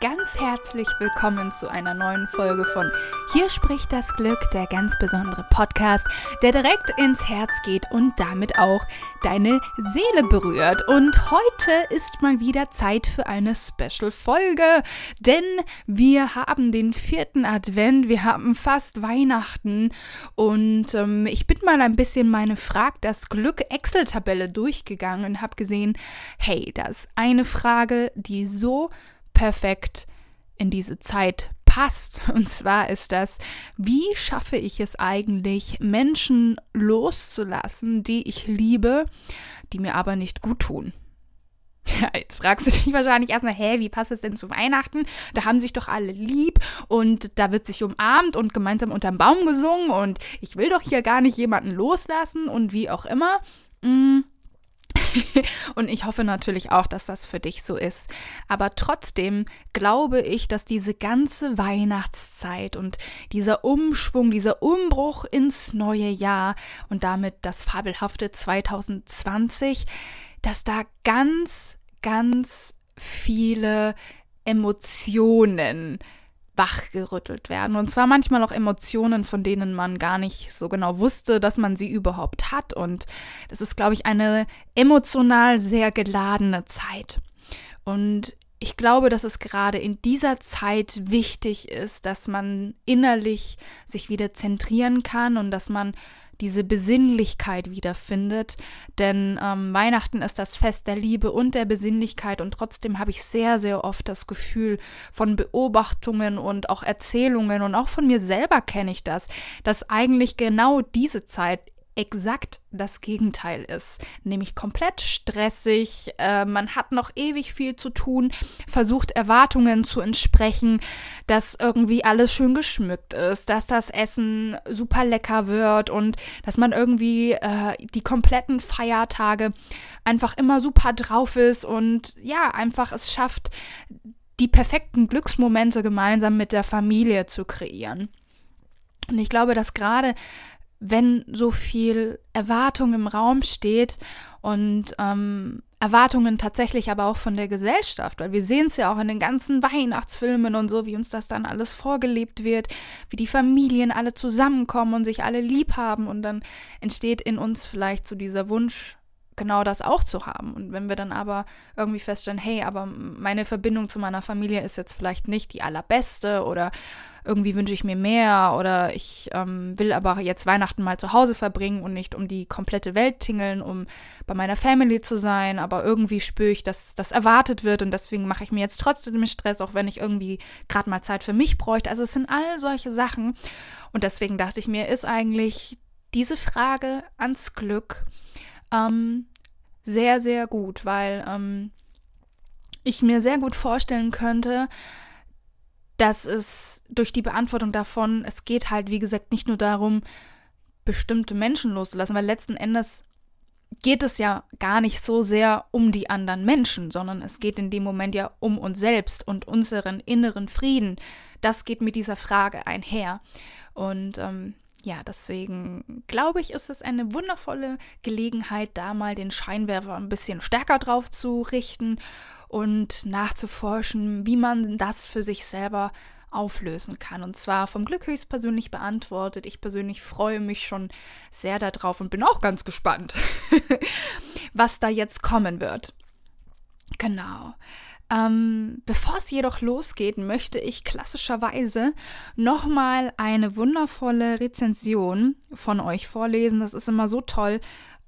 ganz herzlich willkommen zu einer neuen Folge von Hier spricht das Glück, der ganz besondere Podcast, der direkt ins Herz geht und damit auch deine Seele berührt. Und heute ist mal wieder Zeit für eine Special-Folge, denn wir haben den vierten Advent, wir haben fast Weihnachten und ähm, ich bin mal ein bisschen meine Frag das Glück Excel-Tabelle durchgegangen und habe gesehen, hey, da ist eine Frage, die so perfekt in diese Zeit passt. Und zwar ist das, wie schaffe ich es eigentlich, Menschen loszulassen, die ich liebe, die mir aber nicht gut tun? Ja, jetzt fragst du dich wahrscheinlich erstmal, hä, wie passt es denn zu Weihnachten? Da haben sich doch alle lieb und da wird sich umarmt und gemeinsam unterm Baum gesungen und ich will doch hier gar nicht jemanden loslassen und wie auch immer. Hm und ich hoffe natürlich auch, dass das für dich so ist. Aber trotzdem glaube ich, dass diese ganze Weihnachtszeit und dieser Umschwung, dieser Umbruch ins neue Jahr und damit das fabelhafte 2020, dass da ganz, ganz viele Emotionen wachgerüttelt werden. Und zwar manchmal auch Emotionen, von denen man gar nicht so genau wusste, dass man sie überhaupt hat. Und das ist, glaube ich, eine emotional sehr geladene Zeit. Und ich glaube, dass es gerade in dieser Zeit wichtig ist, dass man innerlich sich wieder zentrieren kann und dass man diese Besinnlichkeit wiederfindet. Denn ähm, Weihnachten ist das Fest der Liebe und der Besinnlichkeit und trotzdem habe ich sehr, sehr oft das Gefühl von Beobachtungen und auch Erzählungen und auch von mir selber kenne ich das, dass eigentlich genau diese Zeit exakt das Gegenteil ist, nämlich komplett stressig, äh, man hat noch ewig viel zu tun, versucht Erwartungen zu entsprechen, dass irgendwie alles schön geschmückt ist, dass das Essen super lecker wird und dass man irgendwie äh, die kompletten Feiertage einfach immer super drauf ist und ja, einfach es schafft, die perfekten Glücksmomente gemeinsam mit der Familie zu kreieren. Und ich glaube, dass gerade wenn so viel Erwartung im Raum steht und ähm, Erwartungen tatsächlich aber auch von der Gesellschaft, weil wir sehen es ja auch in den ganzen Weihnachtsfilmen und so, wie uns das dann alles vorgelebt wird, wie die Familien alle zusammenkommen und sich alle lieb haben und dann entsteht in uns vielleicht so dieser Wunsch, genau das auch zu haben. Und wenn wir dann aber irgendwie feststellen, hey, aber meine Verbindung zu meiner Familie ist jetzt vielleicht nicht die allerbeste oder irgendwie wünsche ich mir mehr oder ich ähm, will aber jetzt Weihnachten mal zu Hause verbringen und nicht um die komplette Welt tingeln, um bei meiner Family zu sein, aber irgendwie spüre ich, dass das erwartet wird und deswegen mache ich mir jetzt trotzdem Stress, auch wenn ich irgendwie gerade mal Zeit für mich bräuchte. Also es sind all solche Sachen und deswegen dachte ich mir, ist eigentlich diese Frage ans Glück ähm, sehr, sehr gut, weil ähm, ich mir sehr gut vorstellen könnte, dass es durch die Beantwortung davon, es geht halt, wie gesagt, nicht nur darum, bestimmte Menschen loszulassen, weil letzten Endes geht es ja gar nicht so sehr um die anderen Menschen, sondern es geht in dem Moment ja um uns selbst und unseren inneren Frieden. Das geht mit dieser Frage einher. Und ähm, ja, deswegen glaube ich, ist es eine wundervolle Gelegenheit, da mal den Scheinwerfer ein bisschen stärker drauf zu richten und nachzuforschen, wie man das für sich selber auflösen kann. Und zwar vom Glück höchstpersönlich beantwortet. Ich persönlich freue mich schon sehr darauf und bin auch ganz gespannt, was da jetzt kommen wird. Genau. Ähm, bevor es jedoch losgeht, möchte ich klassischerweise nochmal eine wundervolle Rezension von euch vorlesen. Das ist immer so toll,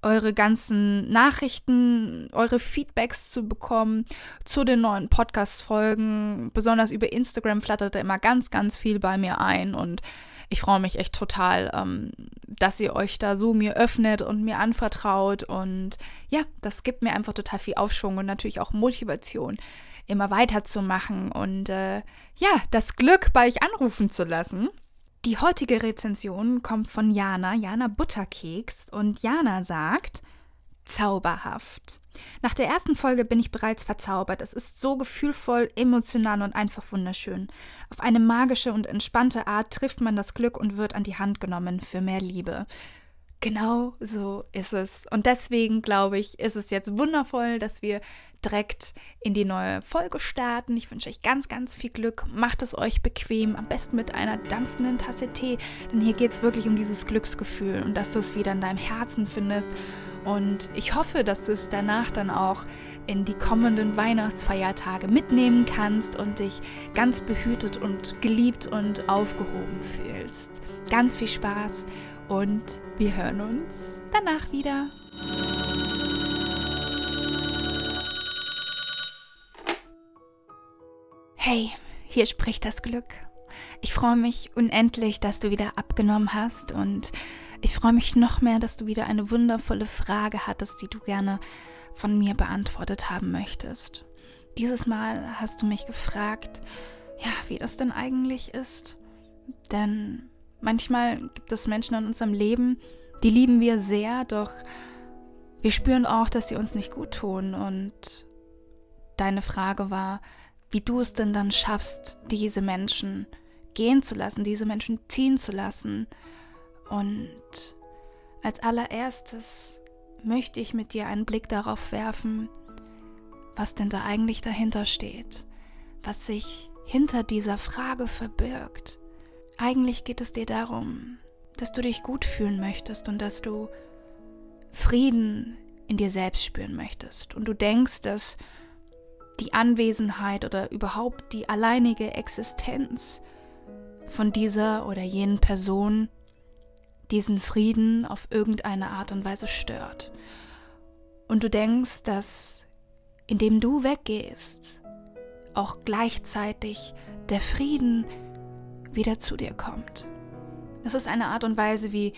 eure ganzen Nachrichten, eure Feedbacks zu bekommen zu den neuen Podcast-Folgen. Besonders über Instagram flattert da immer ganz, ganz viel bei mir ein und ich freue mich echt total, ähm, dass ihr euch da so mir öffnet und mir anvertraut. Und ja, das gibt mir einfach total viel Aufschwung und natürlich auch Motivation immer weiterzumachen und äh, ja, das Glück bei euch anrufen zu lassen. Die heutige Rezension kommt von Jana, Jana Butterkeks und Jana sagt, zauberhaft. Nach der ersten Folge bin ich bereits verzaubert. Es ist so gefühlvoll, emotional und einfach wunderschön. Auf eine magische und entspannte Art trifft man das Glück und wird an die Hand genommen für mehr Liebe. Genau so ist es. Und deswegen glaube ich, ist es jetzt wundervoll, dass wir direkt in die neue Folge starten. Ich wünsche euch ganz, ganz viel Glück. Macht es euch bequem, am besten mit einer dampfenden Tasse Tee. Denn hier geht es wirklich um dieses Glücksgefühl und dass du es wieder in deinem Herzen findest. Und ich hoffe, dass du es danach dann auch in die kommenden Weihnachtsfeiertage mitnehmen kannst und dich ganz behütet und geliebt und aufgehoben fühlst. Ganz viel Spaß und wir hören uns danach wieder. Hey, hier spricht das Glück. Ich freue mich unendlich, dass du wieder abgenommen hast und ich freue mich noch mehr, dass du wieder eine wundervolle Frage hattest, die du gerne von mir beantwortet haben möchtest. Dieses Mal hast du mich gefragt, ja, wie das denn eigentlich ist. Denn Manchmal gibt es Menschen in unserem Leben, die lieben wir sehr, doch wir spüren auch, dass sie uns nicht gut tun. Und deine Frage war, wie du es denn dann schaffst, diese Menschen gehen zu lassen, diese Menschen ziehen zu lassen. Und als allererstes möchte ich mit dir einen Blick darauf werfen, was denn da eigentlich dahinter steht, was sich hinter dieser Frage verbirgt. Eigentlich geht es dir darum, dass du dich gut fühlen möchtest und dass du Frieden in dir selbst spüren möchtest. Und du denkst, dass die Anwesenheit oder überhaupt die alleinige Existenz von dieser oder jenen Person diesen Frieden auf irgendeine Art und Weise stört. Und du denkst, dass indem du weggehst, auch gleichzeitig der Frieden wieder zu dir kommt. Das ist eine Art und Weise, wie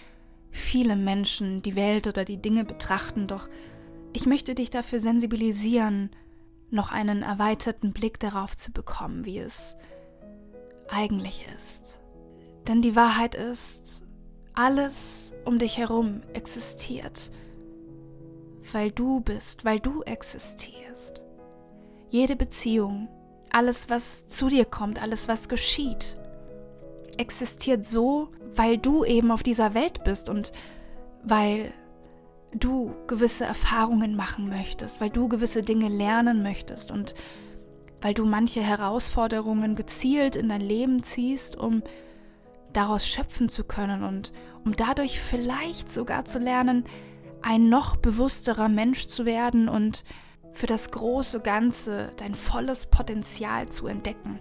viele Menschen die Welt oder die Dinge betrachten, doch ich möchte dich dafür sensibilisieren, noch einen erweiterten Blick darauf zu bekommen, wie es eigentlich ist. Denn die Wahrheit ist, alles um dich herum existiert, weil du bist, weil du existierst. Jede Beziehung, alles, was zu dir kommt, alles, was geschieht, existiert so, weil du eben auf dieser Welt bist und weil du gewisse Erfahrungen machen möchtest, weil du gewisse Dinge lernen möchtest und weil du manche Herausforderungen gezielt in dein Leben ziehst, um daraus schöpfen zu können und um dadurch vielleicht sogar zu lernen, ein noch bewussterer Mensch zu werden und für das große Ganze dein volles Potenzial zu entdecken,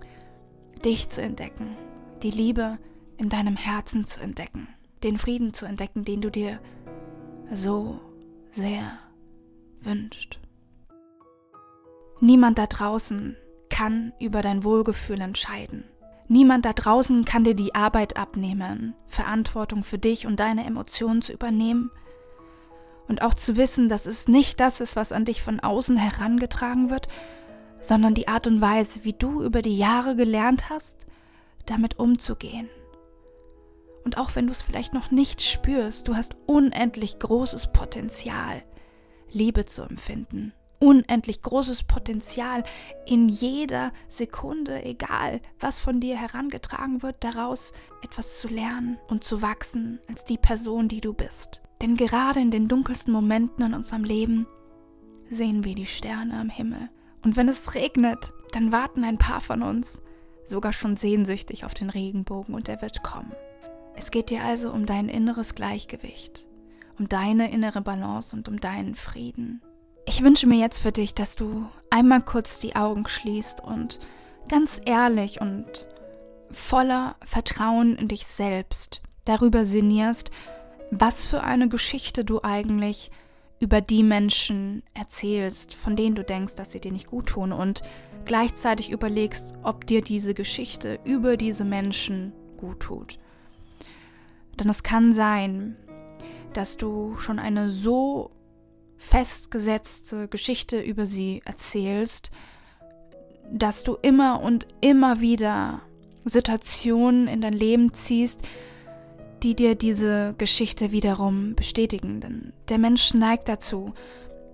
dich zu entdecken die Liebe in deinem Herzen zu entdecken, den Frieden zu entdecken, den du dir so sehr wünscht. Niemand da draußen kann über dein Wohlgefühl entscheiden. Niemand da draußen kann dir die Arbeit abnehmen, Verantwortung für dich und deine Emotionen zu übernehmen und auch zu wissen, dass es nicht das ist, was an dich von außen herangetragen wird, sondern die Art und Weise, wie du über die Jahre gelernt hast, damit umzugehen. Und auch wenn du es vielleicht noch nicht spürst, du hast unendlich großes Potenzial, Liebe zu empfinden. Unendlich großes Potenzial in jeder Sekunde, egal was von dir herangetragen wird, daraus etwas zu lernen und zu wachsen als die Person, die du bist. Denn gerade in den dunkelsten Momenten in unserem Leben sehen wir die Sterne am Himmel. Und wenn es regnet, dann warten ein paar von uns sogar schon sehnsüchtig auf den Regenbogen und er wird kommen. Es geht dir also um dein inneres Gleichgewicht, um deine innere Balance und um deinen Frieden. Ich wünsche mir jetzt für dich, dass du einmal kurz die Augen schließt und ganz ehrlich und voller Vertrauen in dich selbst darüber sinnierst, was für eine Geschichte du eigentlich über die Menschen erzählst, von denen du denkst, dass sie dir nicht gut tun und gleichzeitig überlegst, ob dir diese Geschichte über diese Menschen gut tut. Denn es kann sein, dass du schon eine so festgesetzte Geschichte über sie erzählst, dass du immer und immer wieder Situationen in dein Leben ziehst, die dir diese Geschichte wiederum bestätigen. Denn der Mensch neigt dazu,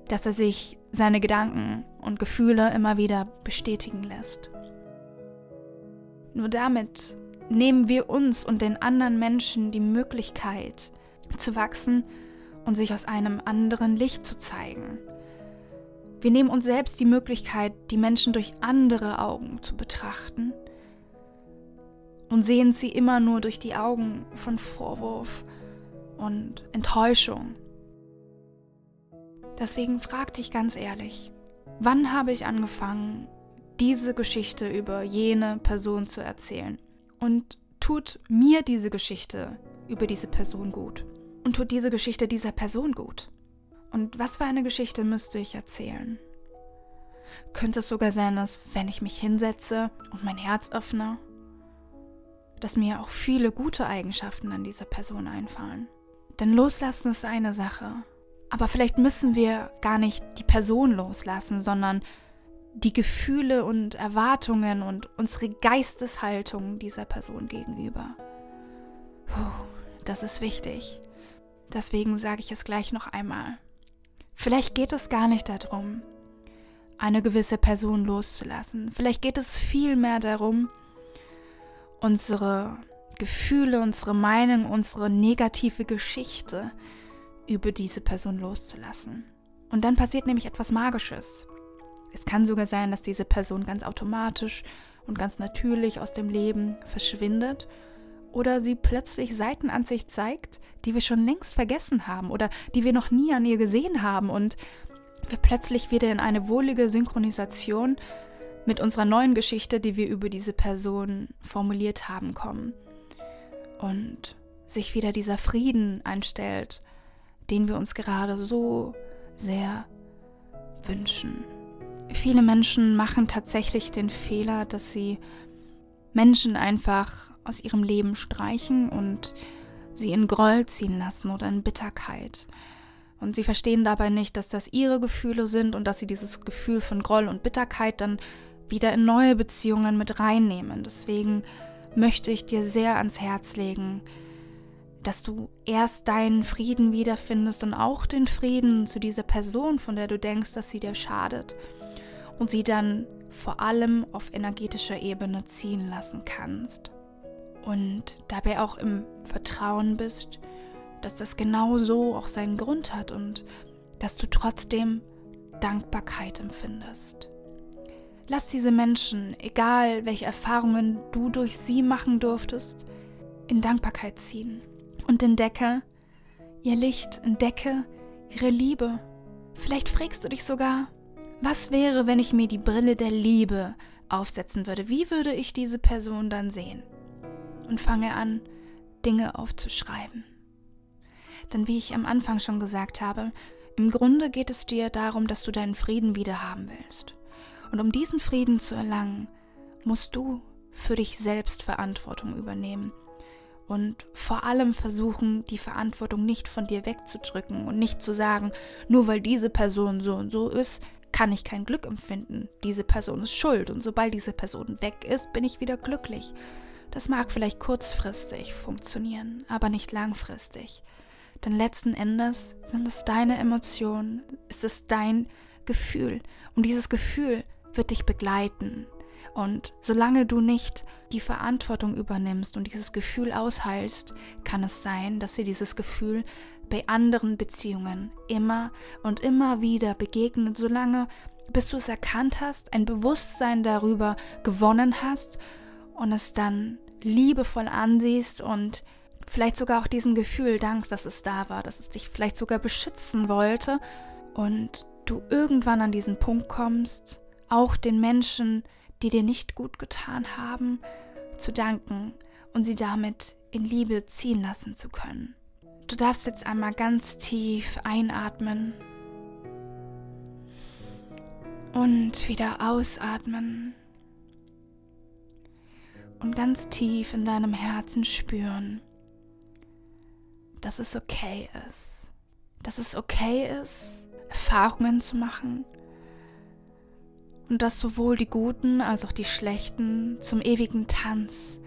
dass er sich seine Gedanken und Gefühle immer wieder bestätigen lässt. Nur damit nehmen wir uns und den anderen Menschen die Möglichkeit zu wachsen und sich aus einem anderen Licht zu zeigen. Wir nehmen uns selbst die Möglichkeit, die Menschen durch andere Augen zu betrachten und sehen sie immer nur durch die Augen von Vorwurf und Enttäuschung. Deswegen frag dich ganz ehrlich, wann habe ich angefangen, diese Geschichte über jene Person zu erzählen? Und tut mir diese Geschichte über diese Person gut? Und tut diese Geschichte dieser Person gut? Und was für eine Geschichte müsste ich erzählen? Könnte es sogar sein, dass wenn ich mich hinsetze und mein Herz öffne, dass mir auch viele gute Eigenschaften an dieser Person einfallen. Denn loslassen ist eine Sache. Aber vielleicht müssen wir gar nicht die Person loslassen, sondern die Gefühle und Erwartungen und unsere Geisteshaltung dieser Person gegenüber. Puh, das ist wichtig. Deswegen sage ich es gleich noch einmal. Vielleicht geht es gar nicht darum, eine gewisse Person loszulassen. Vielleicht geht es vielmehr darum, unsere Gefühle, unsere Meinung, unsere negative Geschichte über diese Person loszulassen. Und dann passiert nämlich etwas Magisches. Es kann sogar sein, dass diese Person ganz automatisch und ganz natürlich aus dem Leben verschwindet oder sie plötzlich Seiten an sich zeigt, die wir schon längst vergessen haben oder die wir noch nie an ihr gesehen haben und wir plötzlich wieder in eine wohlige Synchronisation mit unserer neuen Geschichte, die wir über diese Person formuliert haben, kommen. Und sich wieder dieser Frieden einstellt, den wir uns gerade so sehr wünschen. Viele Menschen machen tatsächlich den Fehler, dass sie Menschen einfach aus ihrem Leben streichen und sie in Groll ziehen lassen oder in Bitterkeit. Und sie verstehen dabei nicht, dass das ihre Gefühle sind und dass sie dieses Gefühl von Groll und Bitterkeit dann wieder in neue Beziehungen mit reinnehmen. Deswegen möchte ich dir sehr ans Herz legen, dass du erst deinen Frieden wiederfindest und auch den Frieden zu dieser Person, von der du denkst, dass sie dir schadet und sie dann vor allem auf energetischer Ebene ziehen lassen kannst. Und dabei auch im Vertrauen bist, dass das genau so auch seinen Grund hat und dass du trotzdem Dankbarkeit empfindest. Lass diese Menschen, egal welche Erfahrungen du durch sie machen durftest, in Dankbarkeit ziehen und entdecke ihr Licht, entdecke ihre Liebe. Vielleicht fragst du dich sogar, was wäre, wenn ich mir die Brille der Liebe aufsetzen würde? Wie würde ich diese Person dann sehen? Und fange an, Dinge aufzuschreiben. Denn wie ich am Anfang schon gesagt habe, im Grunde geht es dir darum, dass du deinen Frieden wieder haben willst. Und um diesen Frieden zu erlangen, musst du für dich selbst Verantwortung übernehmen und vor allem versuchen, die Verantwortung nicht von dir wegzudrücken und nicht zu sagen, nur weil diese Person so und so ist, kann ich kein Glück empfinden. Diese Person ist schuld und sobald diese Person weg ist, bin ich wieder glücklich. Das mag vielleicht kurzfristig funktionieren, aber nicht langfristig. Denn letzten Endes sind es deine Emotionen, ist es dein Gefühl. Und dieses Gefühl wird dich begleiten. Und solange du nicht die Verantwortung übernimmst und dieses Gefühl ausheilst, kann es sein, dass dir dieses Gefühl bei anderen Beziehungen immer und immer wieder begegnet, solange bis du es erkannt hast, ein Bewusstsein darüber gewonnen hast und es dann liebevoll ansiehst und vielleicht sogar auch diesem Gefühl dankst, dass es da war, dass es dich vielleicht sogar beschützen wollte und du irgendwann an diesen Punkt kommst, auch den Menschen, die dir nicht gut getan haben, zu danken und sie damit in Liebe ziehen lassen zu können. Du darfst jetzt einmal ganz tief einatmen und wieder ausatmen und ganz tief in deinem Herzen spüren, dass es okay ist, dass es okay ist, Erfahrungen zu machen und dass sowohl die guten als auch die schlechten zum ewigen Tanz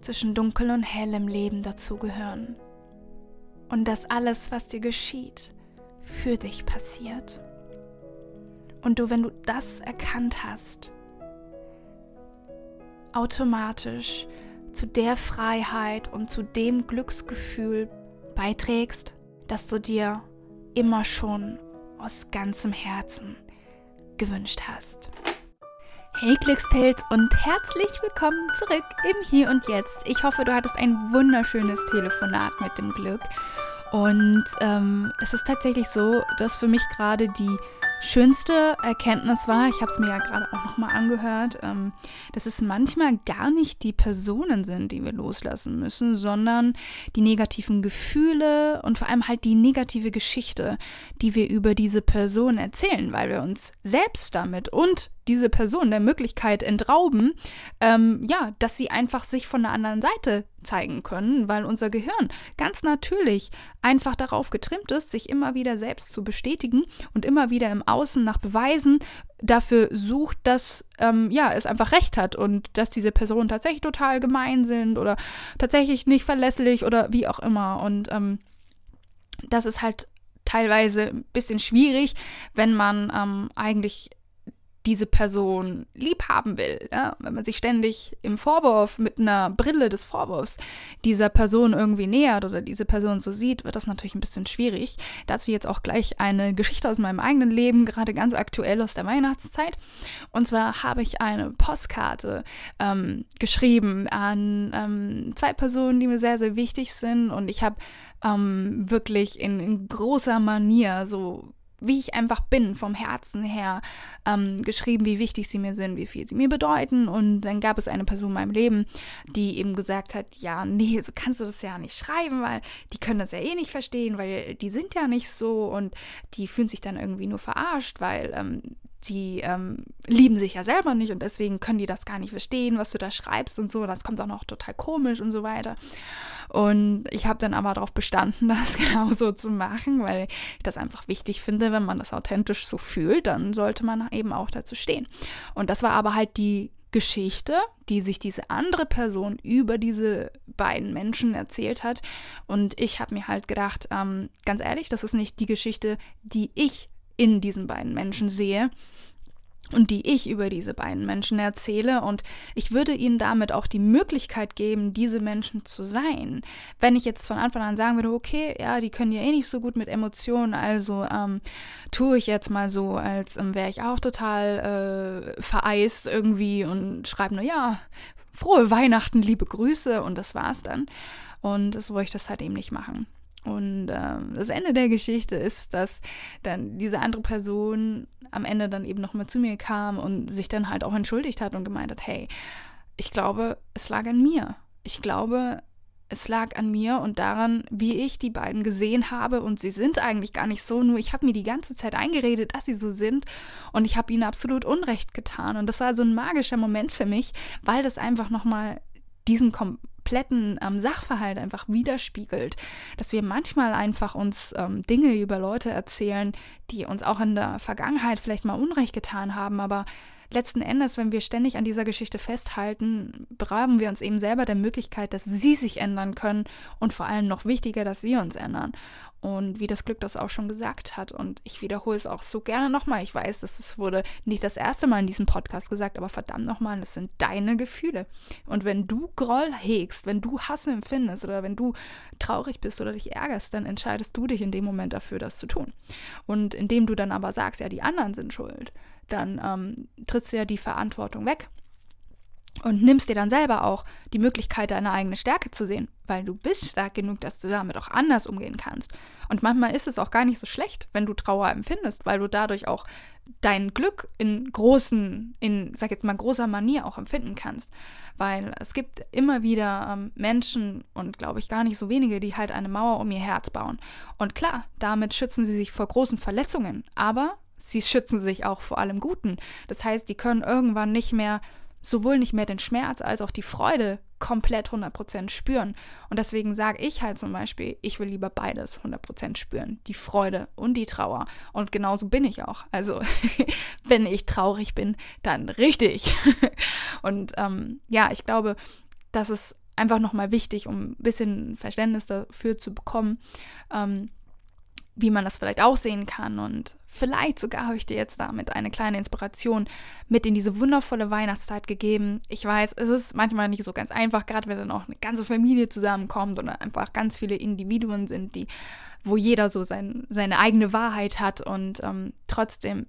zwischen dunkel und hell im Leben dazugehören und dass alles, was dir geschieht, für dich passiert. Und du, wenn du das erkannt hast, automatisch zu der Freiheit und zu dem Glücksgefühl beiträgst, das du dir immer schon aus ganzem Herzen gewünscht hast. Hey Glückspilz und herzlich willkommen zurück im Hier und Jetzt. Ich hoffe, du hattest ein wunderschönes Telefonat mit dem Glück. Und ähm, es ist tatsächlich so, dass für mich gerade die schönste Erkenntnis war, ich habe es mir ja gerade auch nochmal angehört, ähm, dass es manchmal gar nicht die Personen sind, die wir loslassen müssen, sondern die negativen Gefühle und vor allem halt die negative Geschichte, die wir über diese Person erzählen, weil wir uns selbst damit und diese Person der Möglichkeit entrauben, ähm, ja, dass sie einfach sich von der anderen Seite zeigen können, weil unser Gehirn ganz natürlich einfach darauf getrimmt ist, sich immer wieder selbst zu bestätigen und immer wieder im Außen nach Beweisen dafür sucht, dass ähm, ja es einfach recht hat und dass diese Personen tatsächlich total gemein sind oder tatsächlich nicht verlässlich oder wie auch immer. Und ähm, das ist halt teilweise ein bisschen schwierig, wenn man ähm, eigentlich diese Person lieb haben will. Ja? Wenn man sich ständig im Vorwurf mit einer Brille des Vorwurfs dieser Person irgendwie nähert oder diese Person so sieht, wird das natürlich ein bisschen schwierig. Dazu jetzt auch gleich eine Geschichte aus meinem eigenen Leben, gerade ganz aktuell aus der Weihnachtszeit. Und zwar habe ich eine Postkarte ähm, geschrieben an ähm, zwei Personen, die mir sehr, sehr wichtig sind. Und ich habe ähm, wirklich in, in großer Manier so wie ich einfach bin, vom Herzen her, ähm, geschrieben, wie wichtig sie mir sind, wie viel sie mir bedeuten. Und dann gab es eine Person in meinem Leben, die eben gesagt hat, ja, nee, so kannst du das ja nicht schreiben, weil die können das ja eh nicht verstehen, weil die sind ja nicht so und die fühlen sich dann irgendwie nur verarscht, weil ähm, die ähm, lieben sich ja selber nicht und deswegen können die das gar nicht verstehen, was du da schreibst und so. Das kommt auch noch total komisch und so weiter. Und ich habe dann aber darauf bestanden, das genauso zu machen, weil ich das einfach wichtig finde, wenn man das authentisch so fühlt, dann sollte man eben auch dazu stehen. Und das war aber halt die Geschichte, die sich diese andere Person über diese beiden Menschen erzählt hat. Und ich habe mir halt gedacht, ähm, ganz ehrlich, das ist nicht die Geschichte, die ich in diesen beiden Menschen sehe und die ich über diese beiden Menschen erzähle und ich würde ihnen damit auch die Möglichkeit geben, diese Menschen zu sein. Wenn ich jetzt von Anfang an sagen würde, okay, ja, die können ja eh nicht so gut mit Emotionen, also ähm, tue ich jetzt mal so, als ähm, wäre ich auch total äh, vereist irgendwie und schreibe nur, ja, frohe Weihnachten, liebe Grüße und das war's dann. Und so wollte ich das halt eben nicht machen. Und äh, das Ende der Geschichte ist, dass dann diese andere Person am Ende dann eben nochmal zu mir kam und sich dann halt auch entschuldigt hat und gemeint hat, hey, ich glaube, es lag an mir. Ich glaube, es lag an mir und daran, wie ich die beiden gesehen habe. Und sie sind eigentlich gar nicht so, nur ich habe mir die ganze Zeit eingeredet, dass sie so sind. Und ich habe ihnen absolut Unrecht getan. Und das war so ein magischer Moment für mich, weil das einfach nochmal diesen kompletten ähm, Sachverhalt einfach widerspiegelt, dass wir manchmal einfach uns ähm, Dinge über Leute erzählen, die uns auch in der Vergangenheit vielleicht mal Unrecht getan haben, aber letzten Endes, wenn wir ständig an dieser Geschichte festhalten, berauben wir uns eben selber der Möglichkeit, dass sie sich ändern können und vor allem noch wichtiger, dass wir uns ändern. Und wie das Glück das auch schon gesagt hat. Und ich wiederhole es auch so gerne nochmal. Ich weiß, dass es wurde nicht das erste Mal in diesem Podcast gesagt, aber verdammt nochmal, das sind deine Gefühle. Und wenn du Groll hegst, wenn du Hass empfindest oder wenn du traurig bist oder dich ärgerst, dann entscheidest du dich in dem Moment dafür, das zu tun. Und indem du dann aber sagst, ja, die anderen sind schuld, dann ähm, trittst du ja die Verantwortung weg und nimmst dir dann selber auch die Möglichkeit, deine eigene Stärke zu sehen, weil du bist stark genug, dass du damit auch anders umgehen kannst. Und manchmal ist es auch gar nicht so schlecht, wenn du Trauer empfindest, weil du dadurch auch dein Glück in großen, in, sag jetzt mal, großer Manier auch empfinden kannst. Weil es gibt immer wieder ähm, Menschen und glaube ich gar nicht so wenige, die halt eine Mauer um ihr Herz bauen. Und klar, damit schützen sie sich vor großen Verletzungen, aber sie schützen sich auch vor allem Guten. Das heißt, die können irgendwann nicht mehr sowohl nicht mehr den Schmerz als auch die Freude komplett 100% spüren. Und deswegen sage ich halt zum Beispiel, ich will lieber beides 100% spüren. Die Freude und die Trauer. Und genauso bin ich auch. Also, wenn ich traurig bin, dann richtig. und ähm, ja, ich glaube, das ist einfach nochmal wichtig, um ein bisschen Verständnis dafür zu bekommen, ähm, wie man das vielleicht auch sehen kann. Und vielleicht sogar habe ich dir jetzt damit eine kleine Inspiration mit in diese wundervolle Weihnachtszeit gegeben. Ich weiß, es ist manchmal nicht so ganz einfach, gerade wenn dann auch eine ganze Familie zusammenkommt und einfach ganz viele Individuen sind, die, wo jeder so sein, seine eigene Wahrheit hat. Und ähm, trotzdem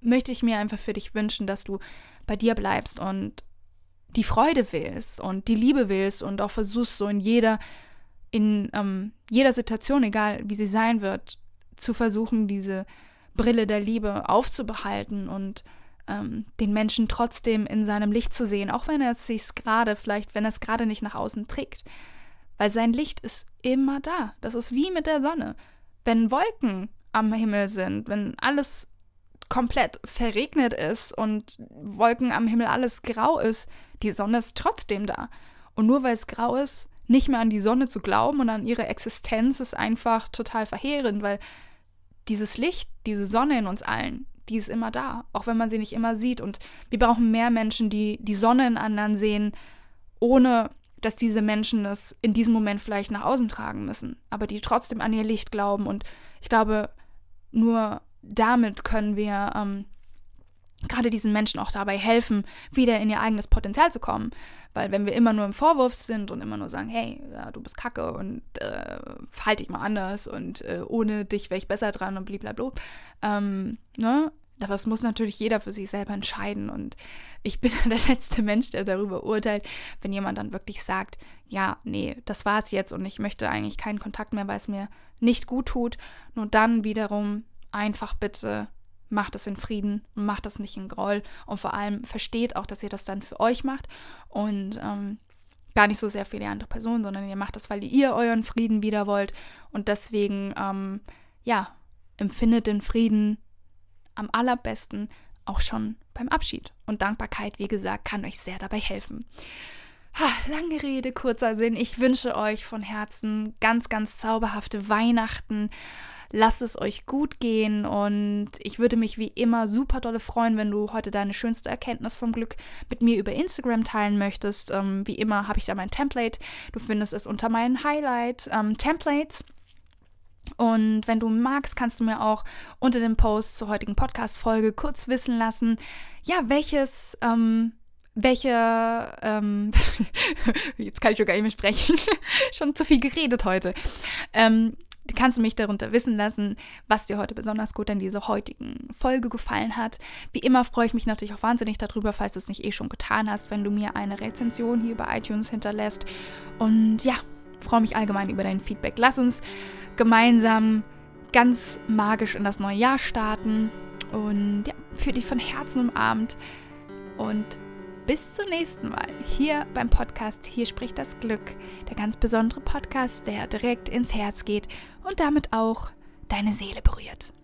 möchte ich mir einfach für dich wünschen, dass du bei dir bleibst und die Freude willst und die Liebe willst und auch versuchst, so in jeder, in ähm, jeder Situation, egal wie sie sein wird, zu versuchen, diese Brille der Liebe aufzubehalten und ähm, den Menschen trotzdem in seinem Licht zu sehen, auch wenn er es sich gerade, vielleicht, wenn er es gerade nicht nach außen trägt. Weil sein Licht ist immer da. Das ist wie mit der Sonne. Wenn Wolken am Himmel sind, wenn alles komplett verregnet ist und Wolken am Himmel alles grau ist, die Sonne ist trotzdem da. Und nur weil es grau ist, nicht mehr an die Sonne zu glauben und an ihre Existenz ist einfach total verheerend, weil dieses Licht, diese Sonne in uns allen, die ist immer da, auch wenn man sie nicht immer sieht. Und wir brauchen mehr Menschen, die die Sonne in anderen sehen, ohne dass diese Menschen das in diesem Moment vielleicht nach außen tragen müssen, aber die trotzdem an ihr Licht glauben. Und ich glaube, nur damit können wir ähm, gerade diesen Menschen auch dabei helfen, wieder in ihr eigenes Potenzial zu kommen. Weil wenn wir immer nur im Vorwurf sind und immer nur sagen, hey, ja, du bist kacke und äh, verhalte dich mal anders und äh, ohne dich wäre ich besser dran und blablabla, ähm, ne? Das muss natürlich jeder für sich selber entscheiden. Und ich bin der letzte Mensch, der darüber urteilt, wenn jemand dann wirklich sagt, ja, nee, das war es jetzt und ich möchte eigentlich keinen Kontakt mehr, weil es mir nicht gut tut. Nur dann wiederum einfach bitte macht es in Frieden und macht das nicht in Groll und vor allem versteht auch, dass ihr das dann für euch macht und ähm, gar nicht so sehr für die andere Person, sondern ihr macht das, weil ihr euren Frieden wieder wollt und deswegen, ähm, ja, empfindet den Frieden am allerbesten auch schon beim Abschied. Und Dankbarkeit, wie gesagt, kann euch sehr dabei helfen. Ha, lange Rede, kurzer Sinn. Ich wünsche euch von Herzen ganz, ganz zauberhafte Weihnachten lasst es euch gut gehen und ich würde mich wie immer super dolle freuen, wenn du heute deine schönste Erkenntnis vom Glück mit mir über Instagram teilen möchtest. Ähm, wie immer habe ich da mein Template. Du findest es unter meinen Highlight ähm, Templates. Und wenn du magst, kannst du mir auch unter dem Post zur heutigen Podcast-Folge kurz wissen lassen, ja, welches, ähm, welche, ähm, jetzt kann ich schon gar nicht mehr sprechen, schon zu viel geredet heute, ähm, kannst du mich darunter wissen lassen, was dir heute besonders gut an dieser heutigen Folge gefallen hat. Wie immer freue ich mich natürlich auch wahnsinnig darüber, falls du es nicht eh schon getan hast, wenn du mir eine Rezension hier bei iTunes hinterlässt. Und ja, freue mich allgemein über dein Feedback. Lass uns gemeinsam ganz magisch in das neue Jahr starten. Und ja, für dich von Herzen umarmt. Und bis zum nächsten Mal hier beim Podcast Hier spricht das Glück, der ganz besondere Podcast, der direkt ins Herz geht und damit auch deine Seele berührt.